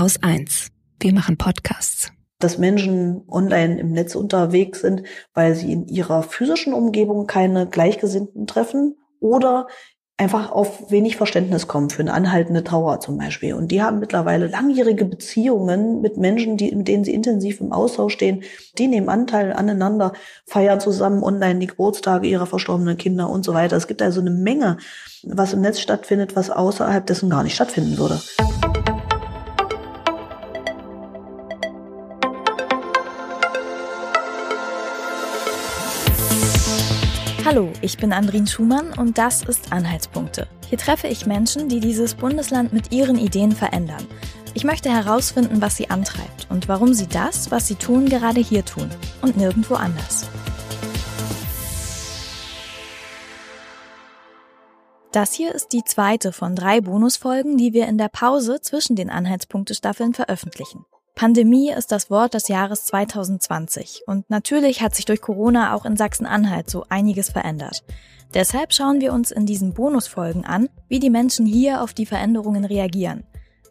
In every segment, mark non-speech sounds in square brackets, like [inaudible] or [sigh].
Haus 1. Wir machen Podcasts. Dass Menschen online im Netz unterwegs sind, weil sie in ihrer physischen Umgebung keine Gleichgesinnten treffen oder einfach auf wenig Verständnis kommen für eine anhaltende Trauer zum Beispiel. Und die haben mittlerweile langjährige Beziehungen mit Menschen, die, mit denen sie intensiv im Austausch stehen. Die nehmen Anteil aneinander, feiern zusammen online die Geburtstage ihrer verstorbenen Kinder und so weiter. Es gibt also eine Menge, was im Netz stattfindet, was außerhalb dessen gar nicht stattfinden würde. Hallo, ich bin Andrin Schumann und das ist Anhaltspunkte. Hier treffe ich Menschen, die dieses Bundesland mit ihren Ideen verändern. Ich möchte herausfinden, was sie antreibt und warum sie das, was sie tun, gerade hier tun und nirgendwo anders. Das hier ist die zweite von drei Bonusfolgen, die wir in der Pause zwischen den Anhaltspunkte-Staffeln veröffentlichen. Pandemie ist das Wort des Jahres 2020 und natürlich hat sich durch Corona auch in Sachsen-Anhalt so einiges verändert. Deshalb schauen wir uns in diesen Bonusfolgen an, wie die Menschen hier auf die Veränderungen reagieren.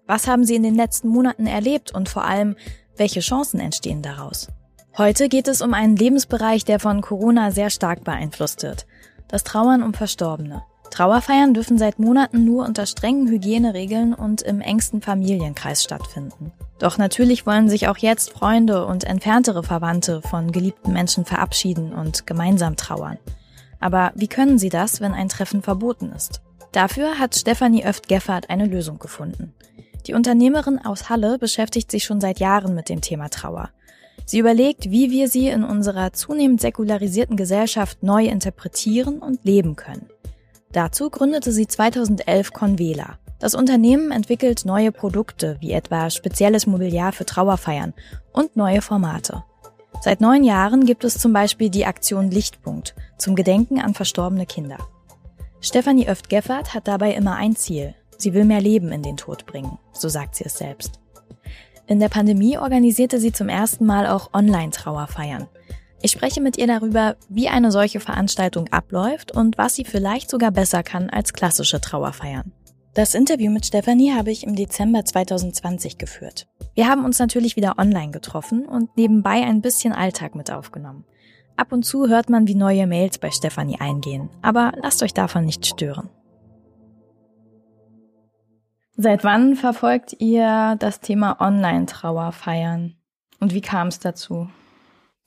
Was haben sie in den letzten Monaten erlebt und vor allem, welche Chancen entstehen daraus? Heute geht es um einen Lebensbereich, der von Corona sehr stark beeinflusst wird. Das Trauern um Verstorbene. Trauerfeiern dürfen seit Monaten nur unter strengen Hygieneregeln und im engsten Familienkreis stattfinden. Doch natürlich wollen sich auch jetzt Freunde und entferntere Verwandte von geliebten Menschen verabschieden und gemeinsam trauern. Aber wie können sie das, wenn ein Treffen verboten ist? Dafür hat Stefanie Öft-Geffert eine Lösung gefunden. Die Unternehmerin aus Halle beschäftigt sich schon seit Jahren mit dem Thema Trauer. Sie überlegt, wie wir sie in unserer zunehmend säkularisierten Gesellschaft neu interpretieren und leben können. Dazu gründete sie 2011 Convela. Das Unternehmen entwickelt neue Produkte, wie etwa spezielles Mobiliar für Trauerfeiern und neue Formate. Seit neun Jahren gibt es zum Beispiel die Aktion Lichtpunkt zum Gedenken an verstorbene Kinder. Stefanie Öft-Geffert hat dabei immer ein Ziel. Sie will mehr Leben in den Tod bringen, so sagt sie es selbst. In der Pandemie organisierte sie zum ersten Mal auch Online-Trauerfeiern. Ich spreche mit ihr darüber, wie eine solche Veranstaltung abläuft und was sie vielleicht sogar besser kann als klassische Trauerfeiern. Das Interview mit Stefanie habe ich im Dezember 2020 geführt. Wir haben uns natürlich wieder online getroffen und nebenbei ein bisschen Alltag mit aufgenommen. Ab und zu hört man, wie neue Mails bei Stefanie eingehen, aber lasst euch davon nicht stören. Seit wann verfolgt ihr das Thema Online-Trauerfeiern? Und wie kam es dazu?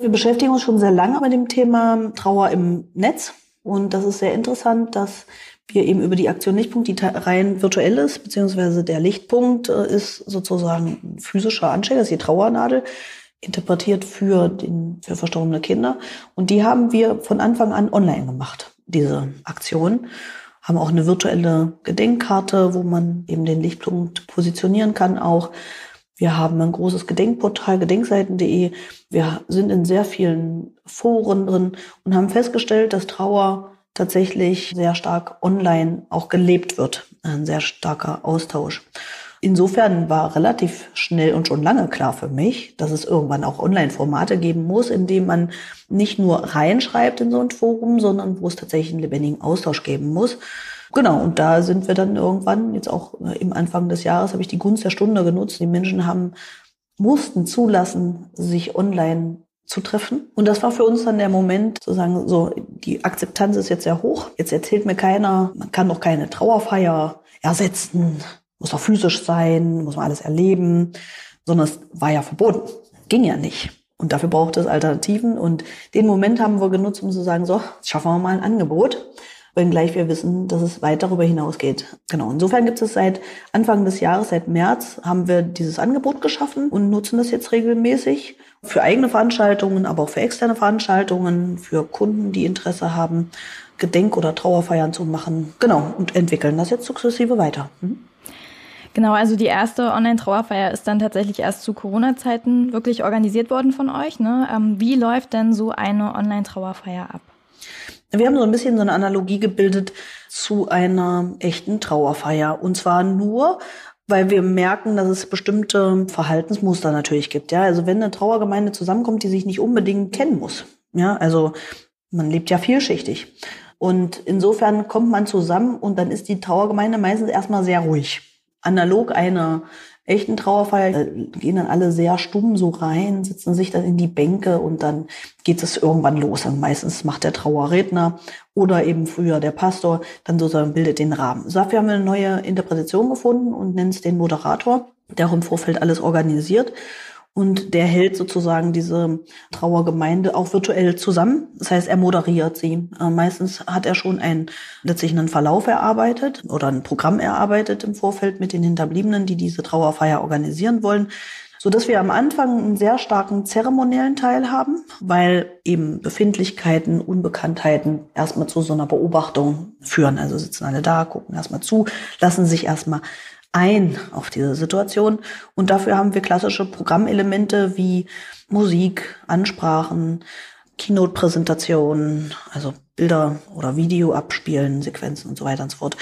Wir beschäftigen uns schon sehr lange mit dem Thema Trauer im Netz. Und das ist sehr interessant, dass wir eben über die Aktion Lichtpunkt, die rein virtuell ist, beziehungsweise der Lichtpunkt äh, ist sozusagen ein physischer Anstecker, das ist die Trauernadel, interpretiert für, den, für verstorbene Kinder. Und die haben wir von Anfang an online gemacht, diese Aktion. Haben auch eine virtuelle Gedenkkarte, wo man eben den Lichtpunkt positionieren kann auch. Wir haben ein großes Gedenkportal, gedenkseiten.de. Wir sind in sehr vielen Foren drin und haben festgestellt, dass Trauer tatsächlich sehr stark online auch gelebt wird. Ein sehr starker Austausch. Insofern war relativ schnell und schon lange klar für mich, dass es irgendwann auch Online-Formate geben muss, in dem man nicht nur reinschreibt in so ein Forum, sondern wo es tatsächlich einen lebendigen Austausch geben muss. Genau, und da sind wir dann irgendwann, jetzt auch äh, im Anfang des Jahres, habe ich die Gunst der Stunde genutzt. Die Menschen haben, mussten zulassen, sich online zu treffen. Und das war für uns dann der Moment zu sagen, so, die Akzeptanz ist jetzt sehr hoch. Jetzt erzählt mir keiner, man kann doch keine Trauerfeier ersetzen, muss doch physisch sein, muss man alles erleben, sondern es war ja verboten. Ging ja nicht. Und dafür braucht es Alternativen. Und den Moment haben wir genutzt, um zu sagen, so, schaffen wir mal ein Angebot wenngleich wir wissen, dass es weit darüber hinausgeht. Genau. Insofern gibt es seit Anfang des Jahres, seit März, haben wir dieses Angebot geschaffen und nutzen das jetzt regelmäßig für eigene Veranstaltungen, aber auch für externe Veranstaltungen, für Kunden, die Interesse haben, Gedenk- oder Trauerfeiern zu machen. Genau. Und entwickeln das jetzt sukzessive weiter. Mhm. Genau, also die erste Online-Trauerfeier ist dann tatsächlich erst zu Corona-Zeiten wirklich organisiert worden von euch. Ne? Ähm, wie läuft denn so eine Online-Trauerfeier ab? Wir haben so ein bisschen so eine Analogie gebildet zu einer echten Trauerfeier. Und zwar nur, weil wir merken, dass es bestimmte Verhaltensmuster natürlich gibt. Ja, also wenn eine Trauergemeinde zusammenkommt, die sich nicht unbedingt kennen muss. Ja, also man lebt ja vielschichtig. Und insofern kommt man zusammen und dann ist die Trauergemeinde meistens erstmal sehr ruhig. analog einer echten Trauerfeier gehen dann alle sehr stumm so rein, sitzen sich dann in die Bänke und dann geht es irgendwann los. Und meistens macht der Trauerredner oder eben früher der Pastor dann sozusagen bildet den Rahmen. So, dafür haben wir eine neue Interpretation gefunden und nennen es den Moderator, der auch im Vorfeld alles organisiert. Und der hält sozusagen diese Trauergemeinde auch virtuell zusammen. Das heißt, er moderiert sie. Äh, meistens hat er schon ein, letztlich einen Verlauf erarbeitet oder ein Programm erarbeitet im Vorfeld mit den Hinterbliebenen, die diese Trauerfeier organisieren wollen so dass wir am Anfang einen sehr starken zeremoniellen Teil haben, weil eben Befindlichkeiten, Unbekanntheiten erstmal zu so einer Beobachtung führen. Also sitzen alle da, gucken erstmal zu, lassen sich erstmal ein auf diese Situation. Und dafür haben wir klassische Programmelemente wie Musik, Ansprachen, Keynote-Präsentationen, also Bilder oder Video abspielen, Sequenzen und so weiter und so fort.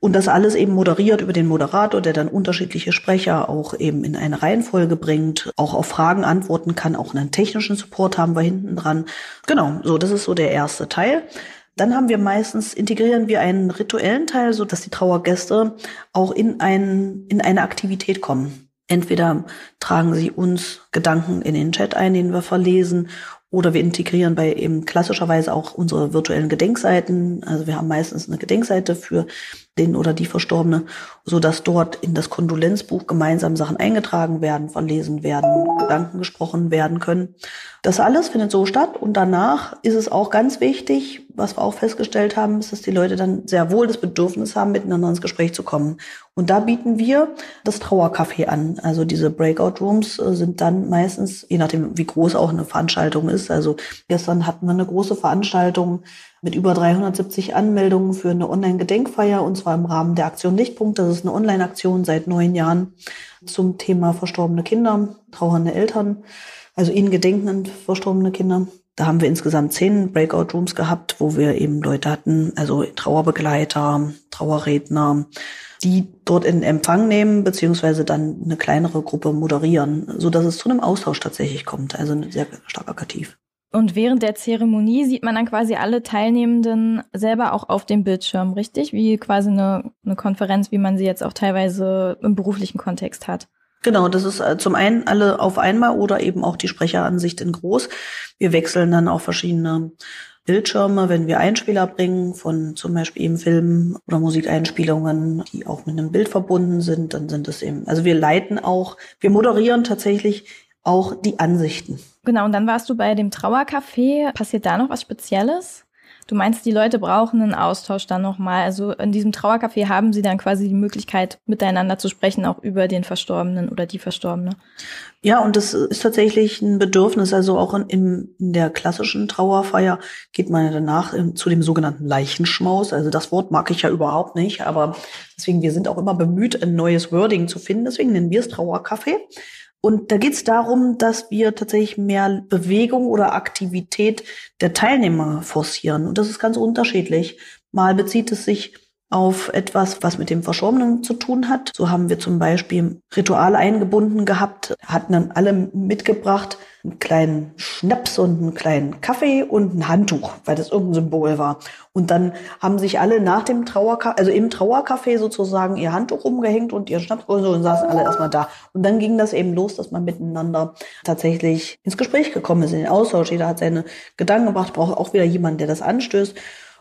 Und das alles eben moderiert über den Moderator, der dann unterschiedliche Sprecher auch eben in eine Reihenfolge bringt, auch auf Fragen antworten kann, auch einen technischen Support haben wir hinten dran. Genau, so, das ist so der erste Teil. Dann haben wir meistens, integrieren wir einen rituellen Teil, so dass die Trauergäste auch in, ein, in eine Aktivität kommen. Entweder tragen sie uns Gedanken in den Chat ein, den wir verlesen, oder wir integrieren bei eben klassischerweise auch unsere virtuellen Gedenkseiten. Also wir haben meistens eine Gedenkseite für den oder die Verstorbene, so dass dort in das Kondolenzbuch gemeinsam Sachen eingetragen werden, verlesen werden, Gedanken gesprochen werden können. Das alles findet so statt und danach ist es auch ganz wichtig, was wir auch festgestellt haben, ist, dass die Leute dann sehr wohl das Bedürfnis haben, miteinander ins Gespräch zu kommen. Und da bieten wir das Trauercafé an. Also diese Breakout Rooms äh, sind dann meistens, je nachdem wie groß auch eine Veranstaltung ist. Also gestern hatten wir eine große Veranstaltung mit über 370 Anmeldungen für eine Online-Gedenkfeier und zwar im Rahmen der Aktion Lichtpunkt. Das ist eine Online-Aktion seit neun Jahren zum Thema verstorbene Kinder, trauernde Eltern, also ihnen gedenkend verstorbene Kinder. Da haben wir insgesamt zehn Breakout-Rooms gehabt, wo wir eben Leute hatten, also Trauerbegleiter, Trauerredner, die dort in Empfang nehmen, beziehungsweise dann eine kleinere Gruppe moderieren, so dass es zu einem Austausch tatsächlich kommt. Also sehr stark aktiv. Und während der Zeremonie sieht man dann quasi alle Teilnehmenden selber auch auf dem Bildschirm, richtig? Wie quasi eine, eine Konferenz, wie man sie jetzt auch teilweise im beruflichen Kontext hat. Genau, das ist äh, zum einen alle auf einmal oder eben auch die Sprecheransicht in groß. Wir wechseln dann auch verschiedene Bildschirme, wenn wir Einspieler bringen von zum Beispiel eben Filmen oder Musikeinspielungen, die auch mit einem Bild verbunden sind, dann sind es eben, also wir leiten auch, wir moderieren tatsächlich auch die Ansichten. Genau, und dann warst du bei dem Trauercafé. Passiert da noch was Spezielles? Du meinst, die Leute brauchen einen Austausch dann nochmal. Also in diesem Trauercafé haben sie dann quasi die Möglichkeit, miteinander zu sprechen, auch über den Verstorbenen oder die Verstorbene. Ja, und das ist tatsächlich ein Bedürfnis. Also auch in, in der klassischen Trauerfeier geht man danach zu dem sogenannten Leichenschmaus. Also das Wort mag ich ja überhaupt nicht, aber deswegen, wir sind auch immer bemüht, ein neues Wording zu finden. Deswegen nennen wir es Trauercafé. Und da geht es darum, dass wir tatsächlich mehr Bewegung oder Aktivität der Teilnehmer forcieren. Und das ist ganz unterschiedlich. Mal bezieht es sich auf etwas, was mit dem Verschorbenen zu tun hat. So haben wir zum Beispiel Ritual eingebunden gehabt, hatten dann alle mitgebracht, einen kleinen Schnaps und einen kleinen Kaffee und ein Handtuch, weil das irgendein Symbol war. Und dann haben sich alle nach dem Trauercafé, also im Trauercafé sozusagen ihr Handtuch umgehängt und ihr Schnaps und so und saßen alle erstmal da. Und dann ging das eben los, dass man miteinander tatsächlich ins Gespräch gekommen ist, in den Austausch. Jeder hat seine Gedanken gebracht, braucht auch wieder jemanden, der das anstößt.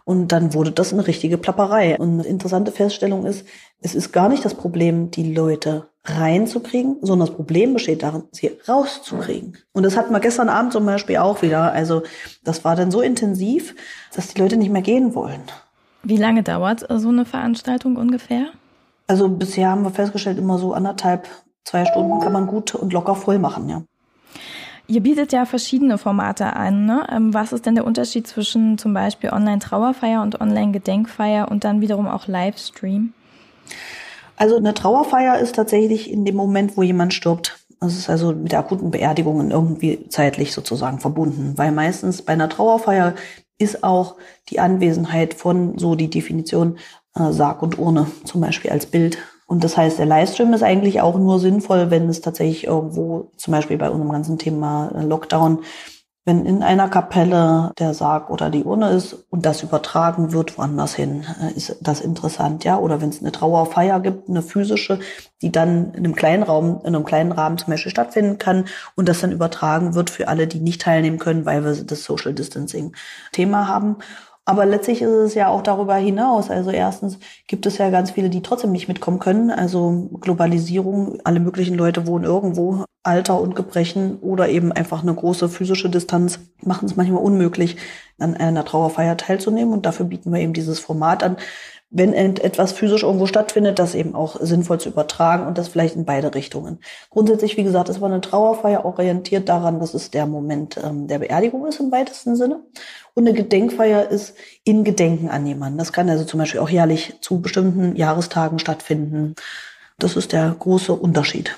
Und dann wurde das eine richtige Plapperei. Und eine interessante Feststellung ist, es ist gar nicht das Problem, die Leute reinzukriegen, sondern das Problem besteht darin, sie rauszukriegen. Und das hatten wir gestern Abend zum Beispiel auch wieder. Also das war dann so intensiv, dass die Leute nicht mehr gehen wollen. Wie lange dauert so eine Veranstaltung ungefähr? Also bisher haben wir festgestellt, immer so anderthalb, zwei Stunden kann man gut und locker voll machen, ja. Ihr bietet ja verschiedene Formate an. Ne? Ähm, was ist denn der Unterschied zwischen zum Beispiel Online-Trauerfeier und Online-Gedenkfeier und dann wiederum auch Livestream? Also eine Trauerfeier ist tatsächlich in dem Moment, wo jemand stirbt. Das ist also mit der akuten Beerdigung irgendwie zeitlich sozusagen verbunden, weil meistens bei einer Trauerfeier ist auch die Anwesenheit von so die Definition äh, Sarg und Urne zum Beispiel als Bild und das heißt, der Livestream ist eigentlich auch nur sinnvoll, wenn es tatsächlich irgendwo, zum Beispiel bei unserem ganzen Thema Lockdown, wenn in einer Kapelle der Sarg oder die Urne ist und das übertragen wird woanders hin, äh, ist das interessant, ja. Oder wenn es eine Trauerfeier gibt, eine physische, die dann in einem kleinen Raum, in einem kleinen Rahmen zum Beispiel stattfinden kann und das dann übertragen wird für alle, die nicht teilnehmen können, weil wir das Social Distancing Thema haben. Aber letztlich ist es ja auch darüber hinaus. Also erstens gibt es ja ganz viele, die trotzdem nicht mitkommen können. Also Globalisierung, alle möglichen Leute wohnen irgendwo, Alter und Gebrechen oder eben einfach eine große physische Distanz machen es manchmal unmöglich, an einer Trauerfeier teilzunehmen. Und dafür bieten wir eben dieses Format an, wenn etwas physisch irgendwo stattfindet, das eben auch sinnvoll zu übertragen und das vielleicht in beide Richtungen. Grundsätzlich, wie gesagt, es war eine Trauerfeier orientiert daran, dass es der Moment ähm, der Beerdigung ist im weitesten Sinne. Und eine Gedenkfeier ist in Gedenken an jemanden. Das kann also zum Beispiel auch jährlich zu bestimmten Jahrestagen stattfinden. Das ist der große Unterschied.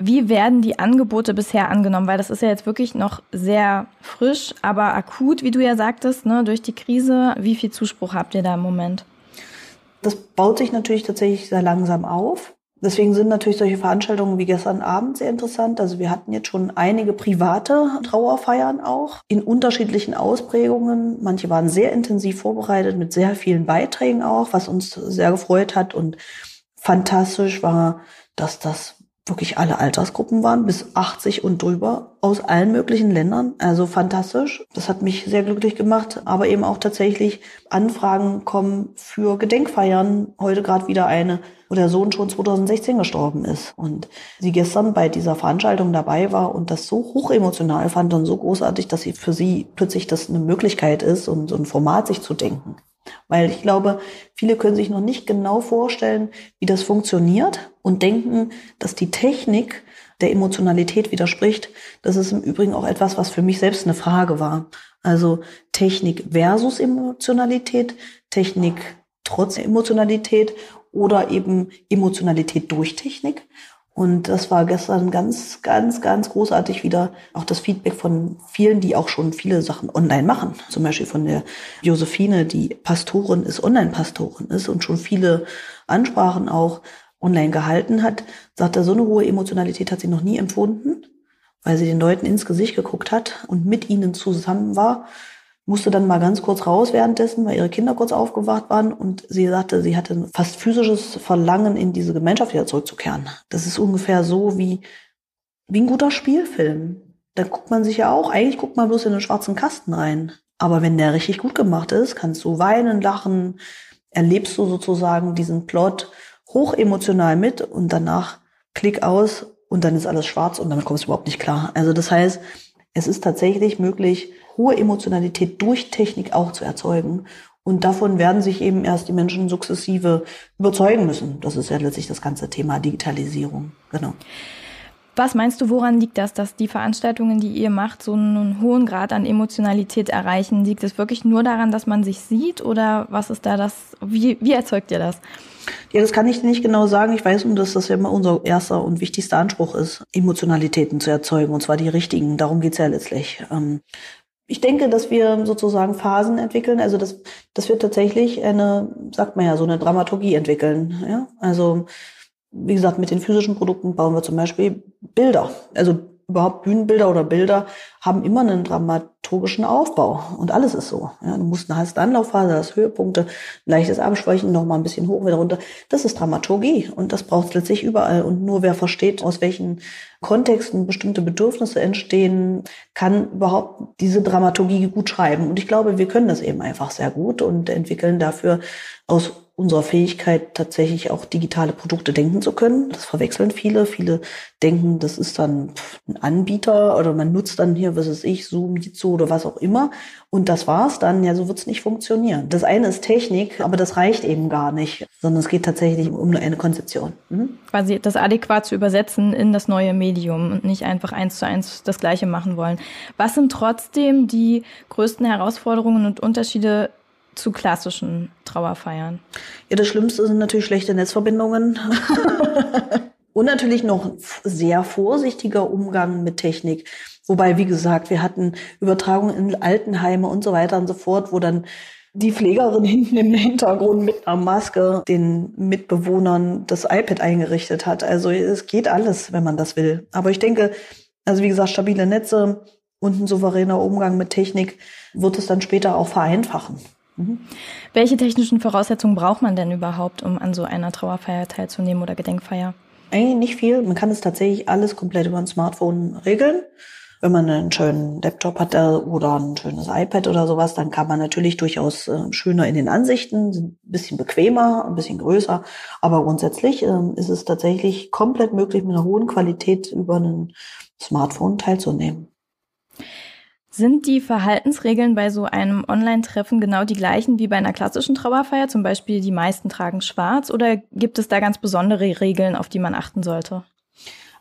Wie werden die Angebote bisher angenommen? Weil das ist ja jetzt wirklich noch sehr frisch, aber akut, wie du ja sagtest, ne, durch die Krise. Wie viel Zuspruch habt ihr da im Moment? Das baut sich natürlich tatsächlich sehr langsam auf. Deswegen sind natürlich solche Veranstaltungen wie gestern Abend sehr interessant. Also wir hatten jetzt schon einige private Trauerfeiern auch in unterschiedlichen Ausprägungen. Manche waren sehr intensiv vorbereitet mit sehr vielen Beiträgen auch, was uns sehr gefreut hat und fantastisch war, dass das wirklich alle Altersgruppen waren, bis 80 und drüber, aus allen möglichen Ländern. Also fantastisch. Das hat mich sehr glücklich gemacht. Aber eben auch tatsächlich Anfragen kommen für Gedenkfeiern. Heute gerade wieder eine, wo der Sohn schon 2016 gestorben ist. Und sie gestern bei dieser Veranstaltung dabei war und das so hochemotional fand und so großartig, dass sie für sie plötzlich das eine Möglichkeit ist und so ein Format sich zu denken. Weil ich glaube, viele können sich noch nicht genau vorstellen, wie das funktioniert und denken, dass die Technik der Emotionalität widerspricht. Das ist im Übrigen auch etwas, was für mich selbst eine Frage war. Also Technik versus Emotionalität, Technik trotz Emotionalität oder eben Emotionalität durch Technik. Und das war gestern ganz, ganz, ganz großartig wieder auch das Feedback von vielen, die auch schon viele Sachen online machen. Zum Beispiel von der Josephine, die Pastorin ist, Online-Pastorin ist und schon viele Ansprachen auch online gehalten hat, sagt er, so eine hohe Emotionalität hat sie noch nie empfunden, weil sie den Leuten ins Gesicht geguckt hat und mit ihnen zusammen war musste dann mal ganz kurz raus währenddessen, weil ihre Kinder kurz aufgewacht waren und sie sagte, sie hatte fast physisches Verlangen, in diese Gemeinschaft wieder zurückzukehren. Das ist ungefähr so wie, wie ein guter Spielfilm. Da guckt man sich ja auch, eigentlich guckt man bloß in den schwarzen Kasten rein. Aber wenn der richtig gut gemacht ist, kannst du weinen, lachen, erlebst du sozusagen diesen Plot hochemotional mit und danach Klick aus und dann ist alles schwarz und damit kommst du überhaupt nicht klar. Also das heißt, es ist tatsächlich möglich, hohe Emotionalität durch Technik auch zu erzeugen. Und davon werden sich eben erst die Menschen sukzessive überzeugen müssen. Das ist ja letztlich das ganze Thema Digitalisierung. Genau. Was meinst du, woran liegt das, dass die Veranstaltungen, die ihr macht, so einen hohen Grad an Emotionalität erreichen? Liegt es wirklich nur daran, dass man sich sieht oder was ist da das? Wie, wie erzeugt ihr das? Ja, das kann ich nicht genau sagen. Ich weiß nur, dass das ja immer unser erster und wichtigster Anspruch ist, Emotionalitäten zu erzeugen, und zwar die richtigen. Darum geht's ja letztlich. Ähm, ich denke, dass wir sozusagen Phasen entwickeln, also dass, dass wir tatsächlich eine, sagt man ja, so eine Dramaturgie entwickeln. Ja? Also wie gesagt, mit den physischen Produkten bauen wir zum Beispiel Bilder. Also überhaupt Bühnenbilder oder Bilder haben immer einen dramaturgischen Aufbau. Und alles ist so. Ja, du musst eine heiße Anlaufphase, das Höhepunkte, leichtes Abschwächen, noch mal ein bisschen hoch, wieder runter. Das ist Dramaturgie. Und das braucht es letztlich überall. Und nur wer versteht, aus welchen Kontexten bestimmte Bedürfnisse entstehen, kann überhaupt diese Dramaturgie gut schreiben. Und ich glaube, wir können das eben einfach sehr gut und entwickeln dafür aus unserer Fähigkeit, tatsächlich auch digitale Produkte denken zu können. Das verwechseln viele. Viele denken, das ist dann ein Anbieter oder man nutzt dann hier, was ist ich, Zoom, Jitsu oder was auch immer. Und das war's dann. Ja, so wird's nicht funktionieren. Das eine ist Technik, aber das reicht eben gar nicht, sondern es geht tatsächlich um eine Konzeption. Mhm. Quasi das adäquat zu übersetzen in das neue Medium und nicht einfach eins zu eins das Gleiche machen wollen. Was sind trotzdem die größten Herausforderungen und Unterschiede zu klassischen Trauerfeiern? Ja, das Schlimmste sind natürlich schlechte Netzverbindungen. [laughs] Und natürlich noch sehr vorsichtiger Umgang mit Technik. Wobei, wie gesagt, wir hatten Übertragungen in Altenheime und so weiter und so fort, wo dann die Pflegerin [laughs] hinten im Hintergrund mit einer Maske den Mitbewohnern das iPad eingerichtet hat. Also es geht alles, wenn man das will. Aber ich denke, also wie gesagt, stabile Netze, und ein souveräner Umgang mit Technik wird es dann später auch vereinfachen. Mhm. Welche technischen Voraussetzungen braucht man denn überhaupt, um an so einer Trauerfeier teilzunehmen oder Gedenkfeier? Eigentlich nicht viel. Man kann es tatsächlich alles komplett über ein Smartphone regeln. Wenn man einen schönen Laptop hat oder ein schönes iPad oder sowas, dann kann man natürlich durchaus äh, schöner in den Ansichten, ein bisschen bequemer, ein bisschen größer. Aber grundsätzlich äh, ist es tatsächlich komplett möglich, mit einer hohen Qualität über ein Smartphone teilzunehmen. Sind die Verhaltensregeln bei so einem Online-Treffen genau die gleichen wie bei einer klassischen Trauerfeier? Zum Beispiel die meisten tragen schwarz oder gibt es da ganz besondere Regeln, auf die man achten sollte?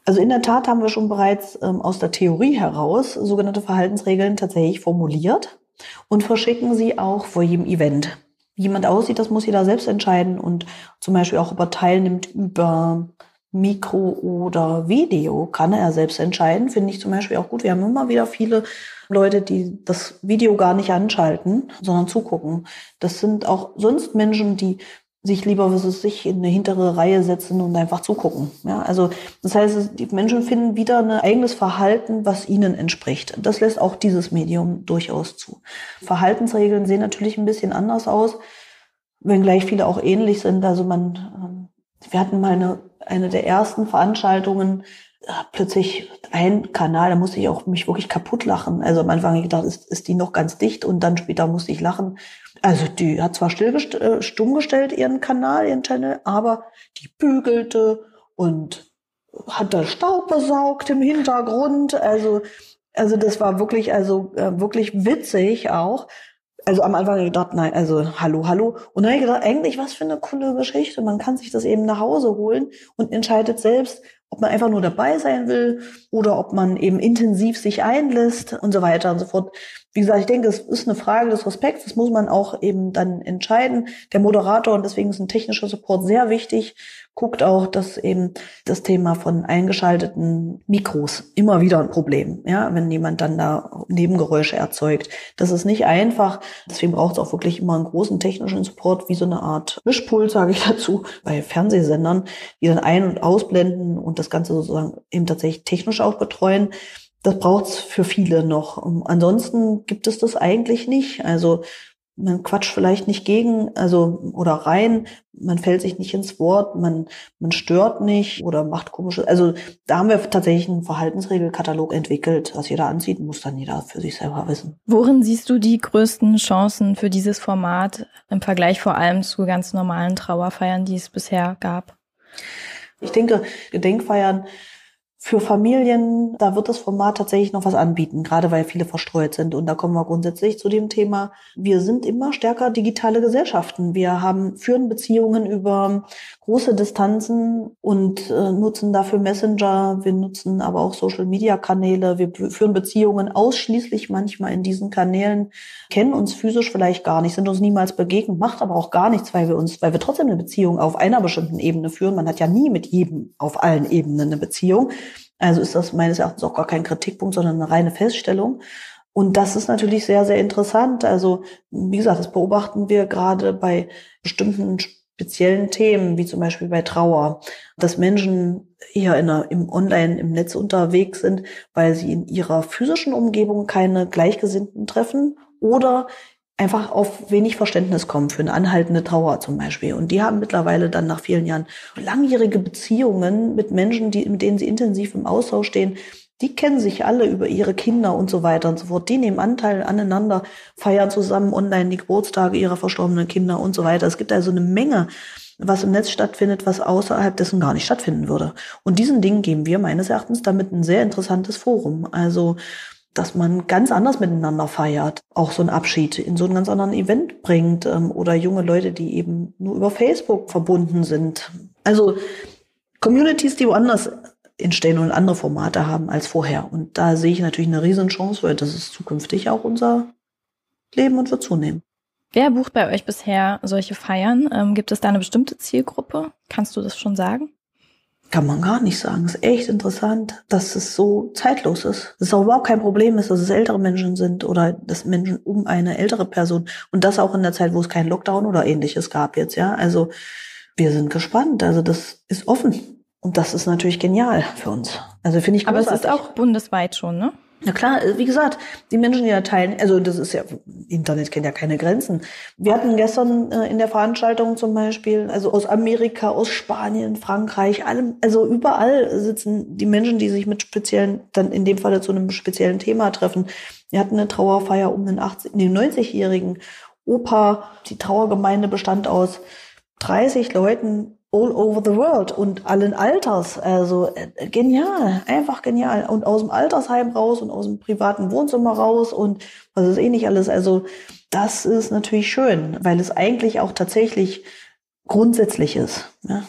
Also in der Tat haben wir schon bereits ähm, aus der Theorie heraus sogenannte Verhaltensregeln tatsächlich formuliert und verschicken sie auch vor jedem Event. Wie jemand aussieht, das muss jeder selbst entscheiden und zum Beispiel auch, ob er teilnimmt über Mikro oder Video, kann er selbst entscheiden. Finde ich zum Beispiel auch gut. Wir haben immer wieder viele Leute, die das Video gar nicht anschalten, sondern zugucken. Das sind auch sonst Menschen, die sich lieber, was es sich in eine hintere Reihe setzen und einfach zugucken. Ja, also das heißt, die Menschen finden wieder ein eigenes Verhalten, was ihnen entspricht. Das lässt auch dieses Medium durchaus zu. Verhaltensregeln sehen natürlich ein bisschen anders aus, wenngleich viele auch ähnlich sind. Also man, ähm, wir hatten mal eine, eine der ersten Veranstaltungen, plötzlich ein Kanal, da musste ich auch mich wirklich kaputt lachen. Also am Anfang habe ich gedacht, ist, ist die noch ganz dicht und dann später musste ich lachen, also die hat zwar still äh, stumm gestellt ihren Kanal, ihren Channel, aber die bügelte und hat da Staub besaugt im Hintergrund. Also, also das war wirklich, also äh, wirklich witzig auch. Also am Anfang gedacht, nein, also hallo, hallo. Und dann habe ich gedacht, eigentlich was für eine coole Geschichte. Man kann sich das eben nach Hause holen und entscheidet selbst, ob man einfach nur dabei sein will oder ob man eben intensiv sich einlässt und so weiter und so fort. Wie gesagt, ich denke, es ist eine Frage des Respekts. Das muss man auch eben dann entscheiden. Der Moderator, und deswegen ist ein technischer Support sehr wichtig, guckt auch, dass eben das Thema von eingeschalteten Mikros immer wieder ein Problem, ja, wenn jemand dann da Nebengeräusche erzeugt. Das ist nicht einfach. Deswegen braucht es auch wirklich immer einen großen technischen Support, wie so eine Art Mischpult, sage ich dazu, bei Fernsehsendern, die dann ein- und ausblenden und das Ganze sozusagen eben tatsächlich technisch auch betreuen. Das braucht es für viele noch. Ansonsten gibt es das eigentlich nicht. Also man quatscht vielleicht nicht gegen, also oder rein, man fällt sich nicht ins Wort, man man stört nicht oder macht komische. Also da haben wir tatsächlich einen Verhaltensregelkatalog entwickelt, was jeder anzieht, muss dann jeder für sich selber wissen. Worin siehst du die größten Chancen für dieses Format im Vergleich vor allem zu ganz normalen Trauerfeiern, die es bisher gab? Ich denke, Gedenkfeiern für Familien, da wird das Format tatsächlich noch was anbieten, gerade weil viele verstreut sind. Und da kommen wir grundsätzlich zu dem Thema, wir sind immer stärker digitale Gesellschaften. Wir haben, führen Beziehungen über große Distanzen und äh, nutzen dafür Messenger. Wir nutzen aber auch Social-Media-Kanäle. Wir führen Beziehungen ausschließlich manchmal in diesen Kanälen, kennen uns physisch vielleicht gar nicht, sind uns niemals begegnet, macht aber auch gar nichts, weil wir uns, weil wir trotzdem eine Beziehung auf einer bestimmten Ebene führen. Man hat ja nie mit jedem auf allen Ebenen eine Beziehung. Also ist das meines Erachtens auch gar kein Kritikpunkt, sondern eine reine Feststellung. Und das ist natürlich sehr, sehr interessant. Also, wie gesagt, das beobachten wir gerade bei bestimmten speziellen Themen, wie zum Beispiel bei Trauer, dass Menschen eher in einer, im Online, im Netz unterwegs sind, weil sie in ihrer physischen Umgebung keine Gleichgesinnten treffen oder einfach auf wenig Verständnis kommen für eine anhaltende Trauer zum Beispiel. Und die haben mittlerweile dann nach vielen Jahren langjährige Beziehungen mit Menschen, die, mit denen sie intensiv im Austausch stehen. Die kennen sich alle über ihre Kinder und so weiter und so fort. Die nehmen Anteil aneinander, feiern zusammen online die Geburtstage ihrer verstorbenen Kinder und so weiter. Es gibt also eine Menge, was im Netz stattfindet, was außerhalb dessen gar nicht stattfinden würde. Und diesen Dingen geben wir meines Erachtens damit ein sehr interessantes Forum. Also dass man ganz anders miteinander feiert, auch so ein Abschied in so einen ganz anderen Event bringt ähm, oder junge Leute, die eben nur über Facebook verbunden sind. Also Communities, die woanders entstehen und andere Formate haben als vorher. Und da sehe ich natürlich eine Riesenchance, weil das ist zukünftig auch unser Leben und wird zunehmen. Wer bucht bei euch bisher solche Feiern? Ähm, gibt es da eine bestimmte Zielgruppe? Kannst du das schon sagen? Kann man gar nicht sagen. Es ist echt interessant, dass es so zeitlos ist. Dass es auch überhaupt kein Problem ist, dass es ältere Menschen sind oder dass Menschen um eine ältere Person und das auch in der Zeit, wo es keinen Lockdown oder ähnliches gab jetzt, ja. Also wir sind gespannt. Also das ist offen. Und das ist natürlich genial für uns. Also finde ich großartig. Aber es ist auch bundesweit schon, ne? Na klar, äh, wie gesagt, die Menschen, die da teilen, also das ist ja, Internet kennt ja keine Grenzen. Wir hatten gestern äh, in der Veranstaltung zum Beispiel, also aus Amerika, aus Spanien, Frankreich, allem, also überall sitzen die Menschen, die sich mit speziellen, dann in dem Falle zu einem speziellen Thema treffen. Wir hatten eine Trauerfeier um den 80, den 90-jährigen Opa. Die Trauergemeinde bestand aus 30 Leuten all over the world und allen Alters. Also äh, genial, einfach genial. Und aus dem Altersheim raus und aus dem privaten Wohnzimmer raus und was ist eh nicht alles. Also das ist natürlich schön, weil es eigentlich auch tatsächlich grundsätzlich ist. Ja?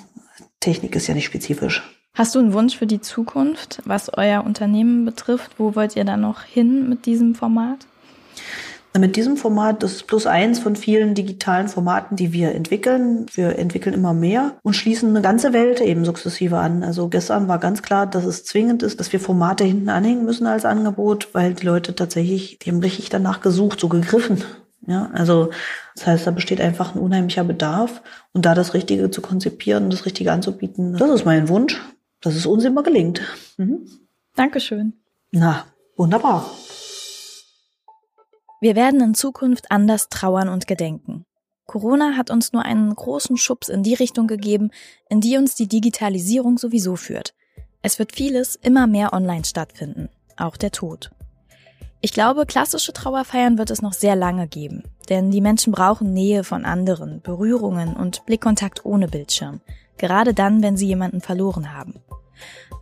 Technik ist ja nicht spezifisch. Hast du einen Wunsch für die Zukunft, was euer Unternehmen betrifft? Wo wollt ihr da noch hin mit diesem Format? Mit diesem Format, das ist plus eins von vielen digitalen Formaten, die wir entwickeln. Wir entwickeln immer mehr und schließen eine ganze Welt eben sukzessive an. Also gestern war ganz klar, dass es zwingend ist, dass wir Formate hinten anhängen müssen als Angebot, weil die Leute tatsächlich, die haben richtig danach gesucht, so gegriffen. Ja, also das heißt, da besteht einfach ein unheimlicher Bedarf und da das Richtige zu konzipieren, das Richtige anzubieten, das ist mein Wunsch, dass es uns immer gelingt. Mhm. Dankeschön. Na, wunderbar. Wir werden in Zukunft anders trauern und gedenken. Corona hat uns nur einen großen Schubs in die Richtung gegeben, in die uns die Digitalisierung sowieso führt. Es wird vieles immer mehr online stattfinden, auch der Tod. Ich glaube, klassische Trauerfeiern wird es noch sehr lange geben, denn die Menschen brauchen Nähe von anderen, Berührungen und Blickkontakt ohne Bildschirm, gerade dann, wenn sie jemanden verloren haben.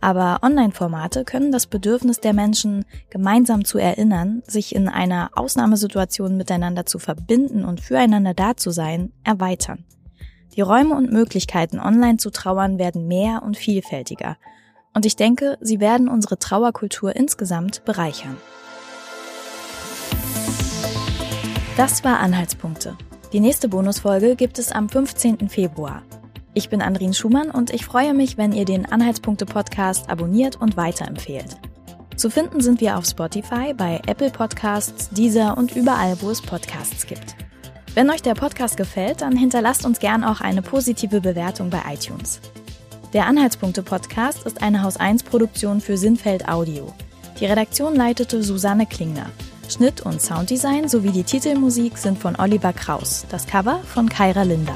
Aber Online-Formate können das Bedürfnis der Menschen, gemeinsam zu erinnern, sich in einer Ausnahmesituation miteinander zu verbinden und füreinander da zu sein, erweitern. Die Räume und Möglichkeiten, online zu trauern, werden mehr und vielfältiger. Und ich denke, sie werden unsere Trauerkultur insgesamt bereichern. Das war Anhaltspunkte. Die nächste Bonusfolge gibt es am 15. Februar. Ich bin Andrin Schumann und ich freue mich, wenn ihr den Anhaltspunkte Podcast abonniert und weiterempfehlt. Zu finden sind wir auf Spotify, bei Apple Podcasts, Deezer und überall, wo es Podcasts gibt. Wenn euch der Podcast gefällt, dann hinterlasst uns gern auch eine positive Bewertung bei iTunes. Der Anhaltspunkte Podcast ist eine Haus 1 Produktion für Sinnfeld Audio. Die Redaktion leitete Susanne Klingner. Schnitt und Sounddesign sowie die Titelmusik sind von Oliver Kraus, das Cover von Kyra Linder.